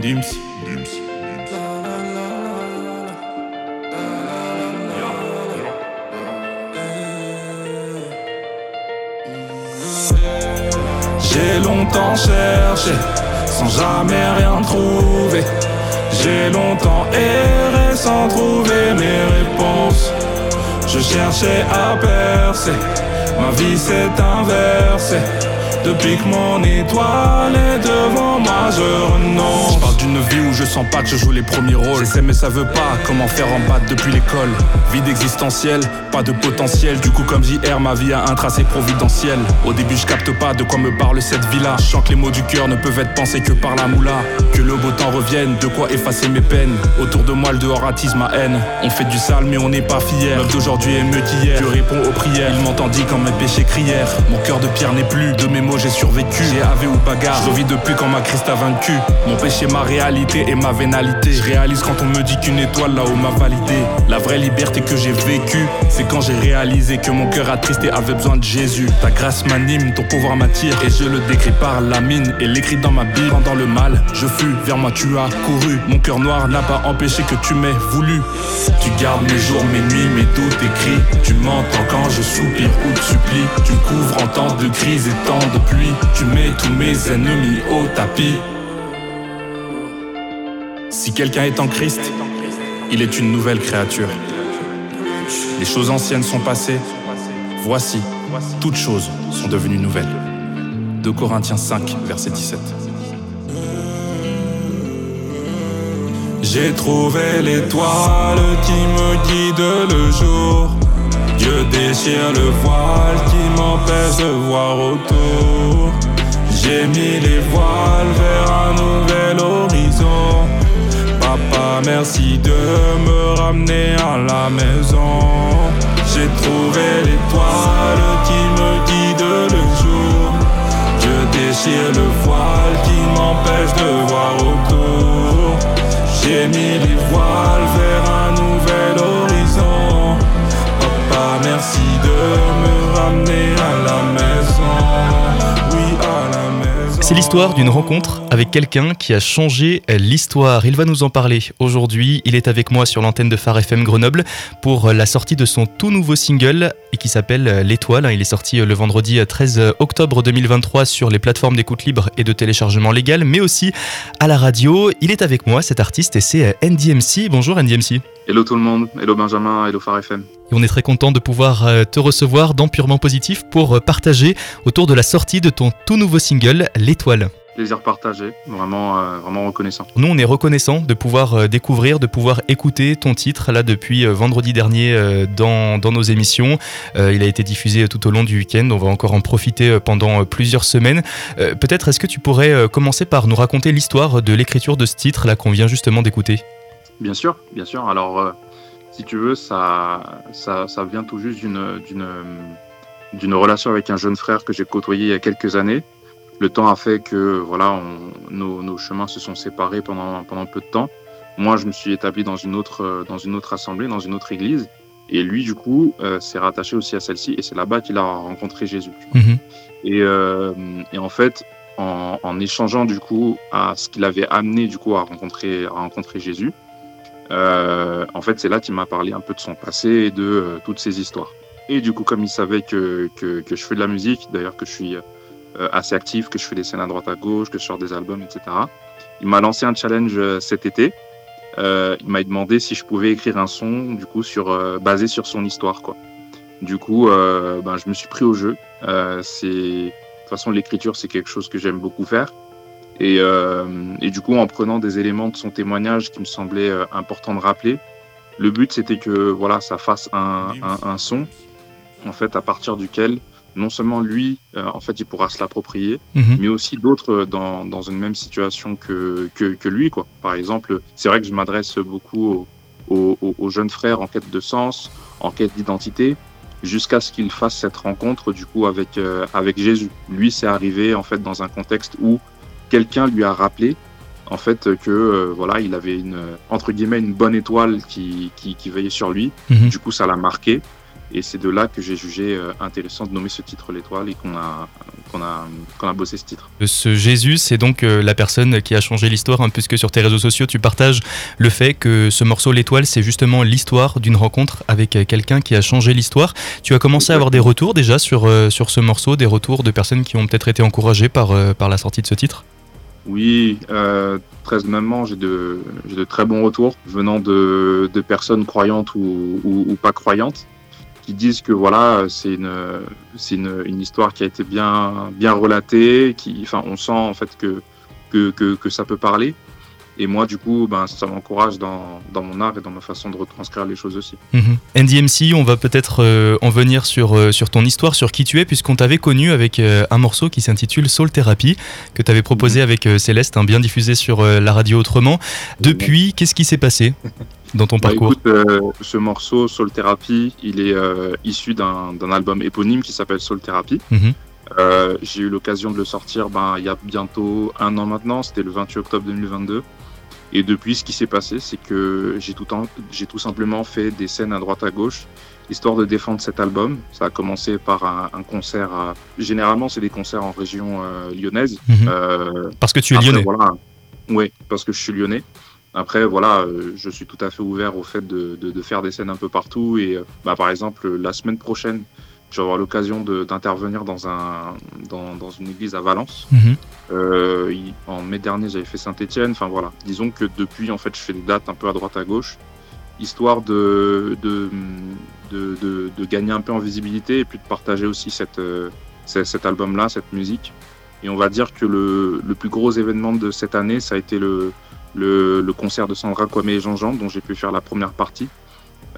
Dims. Dims. J'ai longtemps cherché sans jamais rien trouver. J'ai longtemps erré sans trouver mes réponses. Je cherchais à percer, ma vie s'est inversée. Depuis que mon étoile est devant moi, je renonce. D'une vie où je sens pas que je joue les premiers rôles. J'essaie mais ça veut pas comment faire en bas depuis l'école? Vide existentiel, pas de potentiel. Du coup, comme JR, ma vie a un tracé providentiel. Au début, je capte pas de quoi me parle cette vie-là. Je sens que les mots du cœur ne peuvent être pensés que par la moula. Que le beau temps revienne, de quoi effacer mes peines. Autour de moi, le dehors attise ma haine. On fait du sale, mais on n'est pas fier. L'œuvre d'aujourd'hui est mieux qu'hier. Je réponds aux prières. Il m'entendit quand mes péchés crièrent. Mon cœur de pierre n'est plus de mes mots j'ai survécu. J'ai AV ou bagarre, je vis depuis quand ma Christ a vaincu. Mon péché, ma réalité et ma vénalité. Je réalise quand on me dit qu'une étoile là-haut m'a validé. La vraie liberté que j'ai vécue, c'est quand j'ai réalisé que mon cœur attristé avait besoin de Jésus. Ta grâce m'anime, ton pouvoir m'attire. Et je le décris par la mine et l'écrit dans ma Bible. Pendant le mal, je fus, vers moi tu as couru. Mon cœur noir n'a pas empêché que tu m'aies voulu. Tu gardes mes jours, mes nuits, mes doutes écrits. Tu m'entends quand je soupire ou te supplie. Tu couvres en temps de crise et temps de pluie. Tu mets tous mes ennemis au tapis. Si quelqu'un est en Christ, il est une nouvelle créature. Les choses anciennes sont passées. Voici, toutes choses sont devenues nouvelles. 2 Corinthiens 5, verset 17. J'ai trouvé l'étoile qui me guide le jour. Dieu déchire le voile qui m'empêche de voir autour. J'ai mis les voiles merci de me ramener à la maison. J'ai trouvé l'étoile qui me guide le jour. Dieu déchire le voile qui m'empêche de voir autour. J'ai mis les voiles C'est l'histoire d'une rencontre avec quelqu'un qui a changé l'histoire. Il va nous en parler aujourd'hui. Il est avec moi sur l'antenne de Phare FM Grenoble pour la sortie de son tout nouveau single et qui s'appelle L'étoile. Il est sorti le vendredi 13 octobre 2023 sur les plateformes d'écoute libre et de téléchargement légal, mais aussi à la radio. Il est avec moi, cet artiste, et c'est NDMC. Bonjour NDMC. Hello tout le monde, hello Benjamin, hello Phare FM. Et on est très content de pouvoir euh, te recevoir dans Purement Positif pour euh, partager autour de la sortie de ton tout nouveau single, L'étoile. Plaisir partagé, vraiment, euh, vraiment reconnaissant. Nous, on est reconnaissant de pouvoir découvrir, de pouvoir écouter ton titre là depuis vendredi dernier dans, dans nos émissions. Euh, il a été diffusé tout au long du week-end. On va encore en profiter pendant plusieurs semaines. Euh, Peut-être est-ce que tu pourrais commencer par nous raconter l'histoire de l'écriture de ce titre là qu'on vient justement d'écouter? Bien sûr, bien sûr. Alors, si tu veux, ça, ça, ça vient tout juste d'une, d'une, d'une relation avec un jeune frère que j'ai côtoyé il y a quelques années. Le temps a fait que voilà, on- nos, nos chemins se sont séparés pendant, pendant peu de temps. Moi, je me suis établi dans une autre, dans une autre assemblée, dans une autre église. Et lui, du coup, euh, s'est rattaché aussi à celle-ci. Et c'est là-bas qu'il a rencontré Jésus. Mhm. Et, euh, et en fait, en, en échangeant du coup à ce qu'il avait amené du coup à rencontrer, à rencontrer Jésus, euh, en fait, c'est là qu'il m'a parlé un peu de son passé et de euh, toutes ses histoires. Et du coup, comme il savait que, que, je fais de la musique, d'ailleurs que je suis euh, assez actif, que je fais des scènes à droite à gauche, que je sors des albums, etc., il m'a lancé un challenge cet été. Il m'a demandé si je pouvais écrire un son, du coup, sur, basé sur son histoire, quoi. Du coup, ben, je me suis pris au jeu. C'est de toute façon l'écriture, c'est quelque chose que j'aime beaucoup faire. Et, euh, et du coup, en prenant des éléments de son témoignage qui me semblaient euh, importants de rappeler, le but c'était que voilà, ça fasse un, un, un son, en fait, à partir duquel non seulement lui, euh, en fait, il pourra se l'approprier, Mhm. mais aussi d'autres dans, dans une même situation que, que, que lui, quoi. Par exemple, c'est vrai que je m'adresse beaucoup aux, aux, aux- jeunes frères en quête de sens, en quête d'identité, jusqu'à ce qu'il fasse cette rencontre du coup avec euh, avec Jésus. Lui, c'est arrivé en fait dans un contexte où quelqu'un lui a rappelé en fait que euh, voilà, il avait une entre guillemets une bonne étoile qui qui, qui veillait sur lui. Mhm. Du coup, ça l'a marqué. Et c'est de là que j'ai jugé euh, intéressant de nommer ce titre l'étoile et qu'on a, qu'on a, a bossé ce titre. Ce Jésus, c'est donc euh, la personne qui a changé l'histoire, hein, puisque sur tes réseaux sociaux, tu partages le fait que ce morceau L'étoile, c'est justement l'histoire d'une rencontre avec euh, quelqu'un qui a changé l'histoire. Tu as commencé à avoir des retours déjà sur, sur ce morceau, des retours de personnes qui ont peut-être été encouragées par, par la sortie de ce titre? Oui, euh, très honnêtement, j'ai de, très bons retours venant de, personnes croyantes ou, pas croyantes qui disent que voilà, c'est une, c'est une, histoire qui a été bien, bien relatée, qui, enfin, on sent en fait que, que, que ça peut parler. Et moi, du coup, ben, ça m'encourage dans, dans, mon art et dans ma façon de retranscrire les choses aussi. -hmm. NDMC, on va peut-être euh, en venir sur, euh, sur ton histoire, sur qui tu es, puisqu'on t'avait connu avec euh, un morceau qui s'intitule Soul Therapy, que tu avais proposé -hmm. avec Céleste, hein, bien diffusé sur la radio autrement. Depuis, qu'est-ce qui s'est passé dans ton parcours? bah, écoute, Ce morceau, Soul Therapy, il est issu d'un album éponyme qui s'appelle Soul Therapy. Mhm. Euh, j'ai eu l'occasion de le sortir ben, il y a bientôt un an maintenant, c'était le 28 octobre 2022. Et depuis, ce qui s'est passé, c'est que j'ai tout, tout, simplement fait des scènes à droite à gauche, histoire de défendre cet album. Ça a commencé par un, un concert. À... Généralement, c'est des concerts en région euh, lyonnaise. -hmm. euh, parce que tu es après, lyonnais. Voilà, oui, parce que je suis lyonnais. Après, voilà, euh, je suis tout à fait ouvert au fait de, de, de faire des scènes un peu partout. Et bah, par exemple, la semaine prochaine, je vais avoir l'occasion d'intervenir dans, un, dans, dans, une église à Valence. -hmm. euh, en mai dernier, j'avais fait Saint-Etienne. Enfin voilà, disons que depuis, en fait, je fais des dates un peu à droite à gauche, histoire de, de, de, de, de gagner un peu en visibilité et puis de partager aussi cette, cet album-là, cette musique. Et on va dire que le, le, plus gros événement de cette année, ça a été le, le, le concert de Sandra Kwame et Jean-Jean, dont j'ai pu faire la première partie.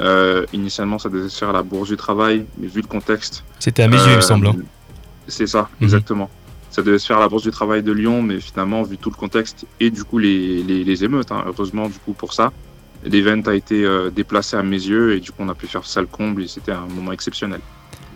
Euh, initialement, ça devait se faire à la Bourse du Travail, mais vu le contexte. C'était à mes yeux, il me semble. hein. C'est ça, Mhm. exactement. Ça devait se faire à la Bourse du Travail de Lyon, mais finalement, vu tout le contexte et du coup les, les, les émeutes, hein, heureusement du coup pour ça, l'event a été euh, déplacé à mes yeux et du coup on a pu faire salle comble et c'était un moment exceptionnel.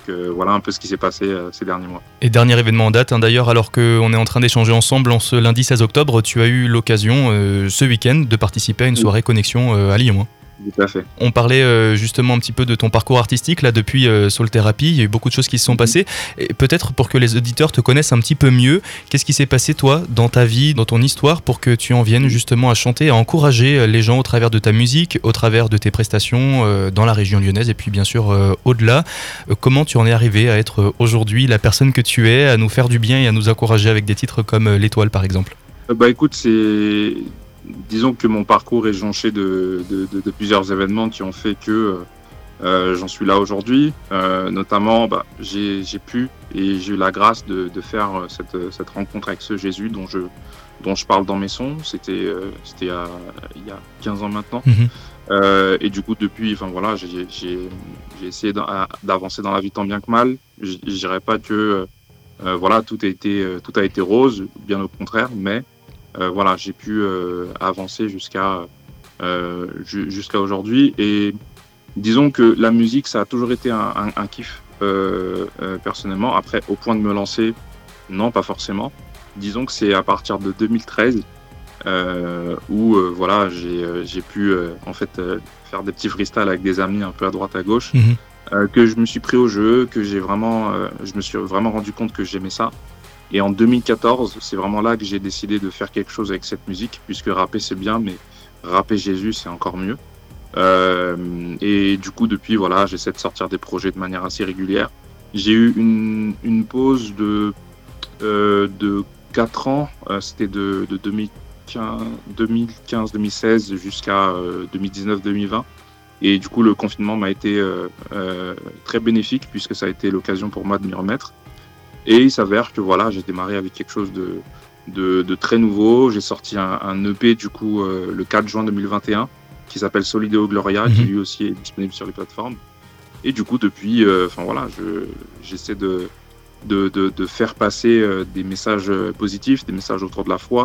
Euh, voilà un peu ce qui s'est passé euh, ces derniers mois. Et dernier événement en date, hein, d'ailleurs, alors qu'on est en train d'échanger ensemble en ce lundi 16 octobre, tu as eu l'occasion euh, ce week-end de participer à une soirée connexion euh, à Lyon. hein. Tout à fait. On parlait euh, justement un petit peu de ton parcours artistique là depuis euh, Soul Therapy. Il y a eu beaucoup de choses qui se sont Mhm. passées. Et peut-être pour que les auditeurs te connaissent un petit peu mieux, qu'est-ce qui s'est passé toi dans ta vie, dans ton histoire, pour que tu en viennes justement à chanter, à encourager euh, les gens au travers de ta musique, au travers de tes prestations euh, dans la région lyonnaise et puis bien sûr au-delà. Comment tu en es arrivé à être aujourd'hui la personne que tu es, à nous faire du bien et à nous encourager avec des titres comme L'étoile par exemple? Bah écoute, c'est disons que mon parcours est jonché de, de, de, de plusieurs événements qui ont fait que euh, j'en suis là aujourd'hui. Euh, notamment, bah, j'ai pu et j'ai eu la grâce de, de faire cette, cette, rencontre avec ce Jésus dont je, dont je parle dans mes sons. C'était euh, c'était il y a 15 ans maintenant. Mm -hmm. Euh, et du coup, depuis, enfin voilà, j'ai essayé d'avancer dans la vie tant bien que mal. Je dirais pas que euh, voilà tout a été tout a été rose, bien au contraire, mais euh, voilà, j'ai pu euh, avancer jusqu'à euh, jusqu'à aujourd'hui. Et disons que la musique, ça a toujours été un, un, un kiff personnellement. Après, au point de me lancer, non, pas forcément. Disons que c'est à partir de 2013 euh, où euh, voilà j'ai pu euh, en fait faire des petits freestyles avec des amis un peu à droite à gauche -hmm. que je me suis pris au jeu que j'ai vraiment je me suis vraiment rendu compte que j'aimais ça et en 2014 c'est vraiment là que j'ai décidé de faire quelque chose avec cette musique puisque rapper c'est bien mais rapper Jésus c'est encore mieux et du coup depuis voilà j'essaie de sortir des projets de manière assez régulière j'ai eu une, une pause de de 4 ans c'était de, de 2000 2015-2016 jusqu'à 2019-2020. Et du coup, le confinement m'a été euh, euh, très bénéfique puisque ça a été l'occasion pour moi de m'y remettre. Et il s'avère que voilà, j'ai démarré avec quelque chose de, de, de très nouveau. J'ai sorti un, un, EP du coup euh, le 4 juin 2021 qui s'appelle Solideo Gloria, mm -hmm. qui lui aussi est disponible sur les plateformes. Et du coup, depuis, enfin voilà, j'essaie je, de, de, de, de, faire passer des messages positifs, des messages autour de la foi,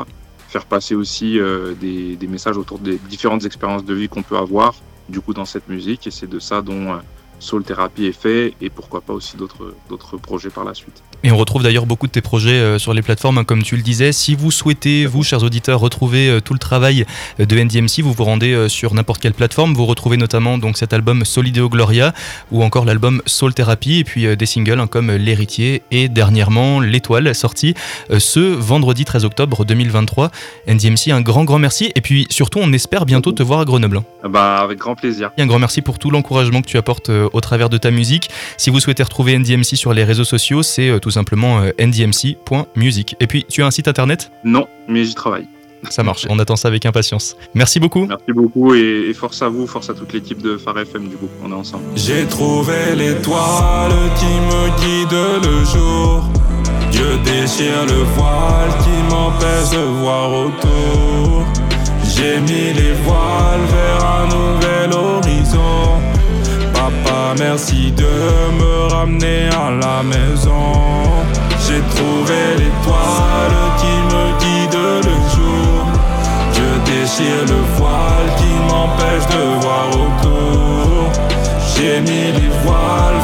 faire passer aussi euh, des, des, messages autour des différentes expériences de vie qu'on peut avoir du coup dans cette musique et c'est de ça dont euh, Soul Therapy est fait et pourquoi pas aussi d'autres projets par la suite. Et on retrouve d'ailleurs beaucoup de tes projets euh, sur les plateformes, hein, comme tu le disais. Si vous souhaitez, vous, chers auditeurs, retrouver euh, tout le travail euh, de NDMC, vous vous rendez sur n'importe quelle plateforme. Vous retrouvez notamment donc cet album Solideo Gloria ou encore l'album Soul Therapy et puis des singles hein, comme L'Héritier et dernièrement L'Étoile, sorti ce vendredi 13 octobre 2023. NDMC, un grand, grand merci. Et puis surtout, on espère bientôt te voir à Grenoble. Ah bah, avec grand plaisir. Et un grand merci pour tout l'encouragement que tu apportes au travers de ta musique. Si vous souhaitez retrouver NDMC sur les réseaux sociaux, c'est tout simplement euh, ndmc.music. Et puis, tu as un site internet? Non, mais j'y travaille. Ça marche, on attend ça avec impatience. Merci beaucoup. Merci beaucoup et, force à vous, force à toute l'équipe de Phare FM du coup, on est ensemble. J'ai trouvé l'étoile qui me guide le jour. Dieu déchire le voile qui m'empêche de voir autour. J'ai mis les voiles vers un nouvel horizon. Papa, merci de me ramener à la maison. J'ai trouvé l'étoile qui me guide le jour. Je déchire le voile qui m'empêche de voir autour. J'ai mis les voiles